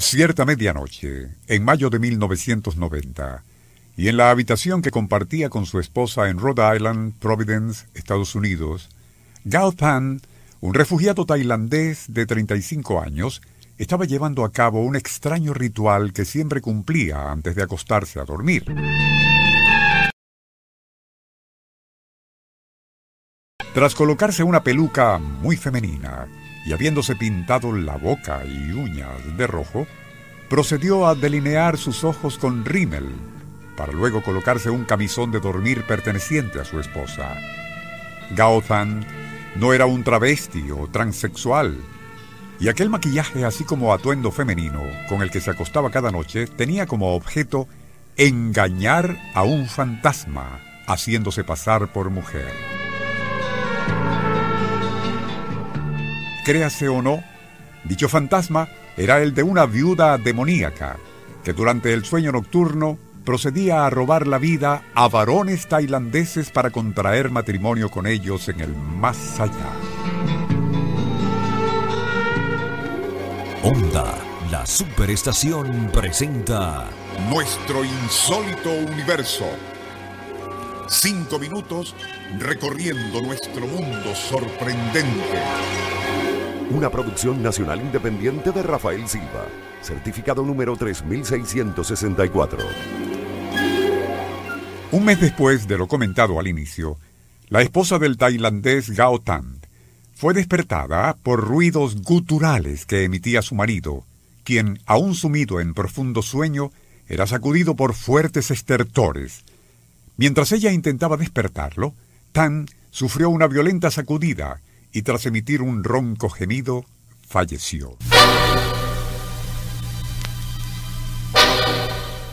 Cierta medianoche, en mayo de 1990, y en la habitación que compartía con su esposa en Rhode Island, Providence, Estados Unidos, Gao Tan, un refugiado tailandés de 35 años, estaba llevando a cabo un extraño ritual que siempre cumplía antes de acostarse a dormir. Tras colocarse una peluca muy femenina, y habiéndose pintado la boca y uñas de rojo, procedió a delinear sus ojos con rímel, para luego colocarse un camisón de dormir perteneciente a su esposa. Gao Zan no era un travesti o transexual, y aquel maquillaje así como atuendo femenino con el que se acostaba cada noche tenía como objeto engañar a un fantasma, haciéndose pasar por mujer. Créase o no, dicho fantasma era el de una viuda demoníaca que durante el sueño nocturno procedía a robar la vida a varones tailandeses para contraer matrimonio con ellos en el más allá. Onda, la superestación presenta Nuestro insólito universo. Cinco minutos recorriendo nuestro mundo sorprendente. Una producción nacional independiente de Rafael Silva, certificado número 3664. Un mes después de lo comentado al inicio, la esposa del tailandés Gao Tan fue despertada por ruidos guturales que emitía su marido, quien, aún sumido en profundo sueño, era sacudido por fuertes estertores. Mientras ella intentaba despertarlo, Tan sufrió una violenta sacudida y tras emitir un ronco gemido, falleció.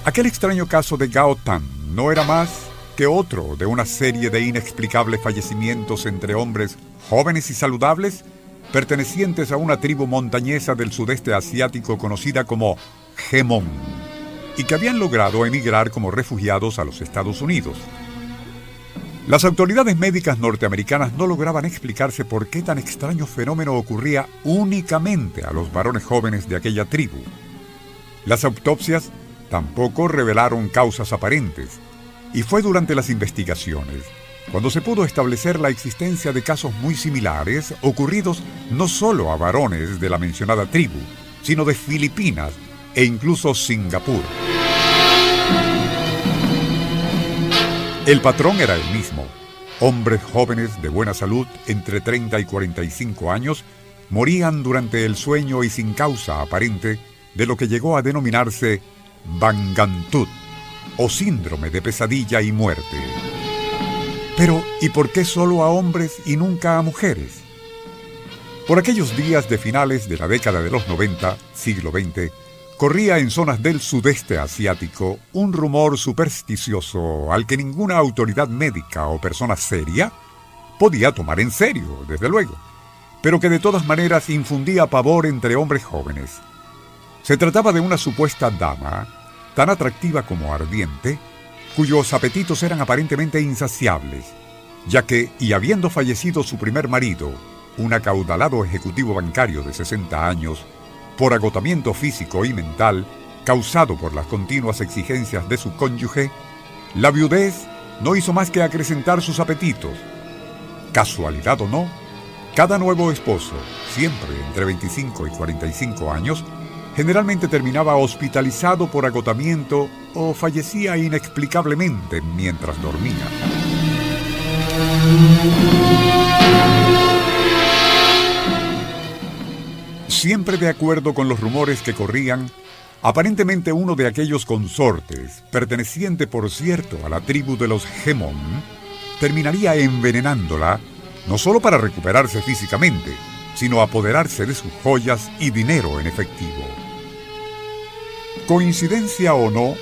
Aquel extraño caso de Gao Tan no era más que otro de una serie de inexplicables fallecimientos entre hombres jóvenes y saludables pertenecientes a una tribu montañesa del sudeste asiático conocida como Gemón y que habían logrado emigrar como refugiados a los Estados Unidos. Las autoridades médicas norteamericanas no lograban explicarse por qué tan extraño fenómeno ocurría únicamente a los varones jóvenes de aquella tribu. Las autopsias tampoco revelaron causas aparentes, y fue durante las investigaciones cuando se pudo establecer la existencia de casos muy similares ocurridos no solo a varones de la mencionada tribu, sino de Filipinas e incluso Singapur. El patrón era el mismo. Hombres jóvenes de buena salud, entre 30 y 45 años, morían durante el sueño y sin causa aparente de lo que llegó a denominarse Bangantut, o síndrome de pesadilla y muerte. Pero, ¿y por qué solo a hombres y nunca a mujeres? Por aquellos días de finales de la década de los 90, siglo XX, corría en zonas del sudeste asiático un rumor supersticioso al que ninguna autoridad médica o persona seria podía tomar en serio, desde luego, pero que de todas maneras infundía pavor entre hombres jóvenes. Se trataba de una supuesta dama, tan atractiva como ardiente, cuyos apetitos eran aparentemente insaciables, ya que, y habiendo fallecido su primer marido, un acaudalado ejecutivo bancario de 60 años, por agotamiento físico y mental causado por las continuas exigencias de su cónyuge, la viudez no hizo más que acrecentar sus apetitos. Casualidad o no, cada nuevo esposo, siempre entre 25 y 45 años, generalmente terminaba hospitalizado por agotamiento o fallecía inexplicablemente mientras dormía. Siempre de acuerdo con los rumores que corrían, aparentemente uno de aquellos consortes, perteneciente por cierto a la tribu de los Gemón, terminaría envenenándola, no solo para recuperarse físicamente, sino apoderarse de sus joyas y dinero en efectivo. Coincidencia o no,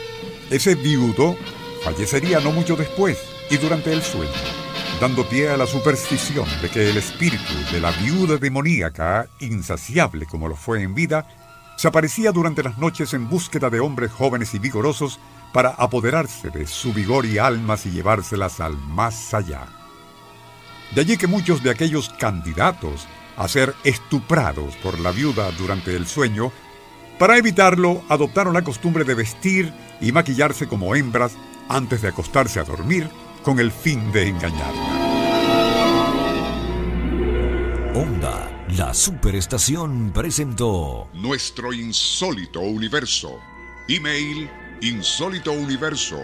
ese viudo fallecería no mucho después y durante el sueño, dando pie a la superstición de que el espíritu de la viuda demoníaca, insaciable como lo fue en vida, se aparecía durante las noches en búsqueda de hombres jóvenes y vigorosos para apoderarse de su vigor y almas y llevárselas al más allá. De allí que muchos de aquellos candidatos a ser estuprados por la viuda durante el sueño, para evitarlo adoptaron la costumbre de vestir y maquillarse como hembras antes de acostarse a dormir con el fin de engañarla. Onda, la superestación presentó Nuestro insólito universo. Email insólitouniverso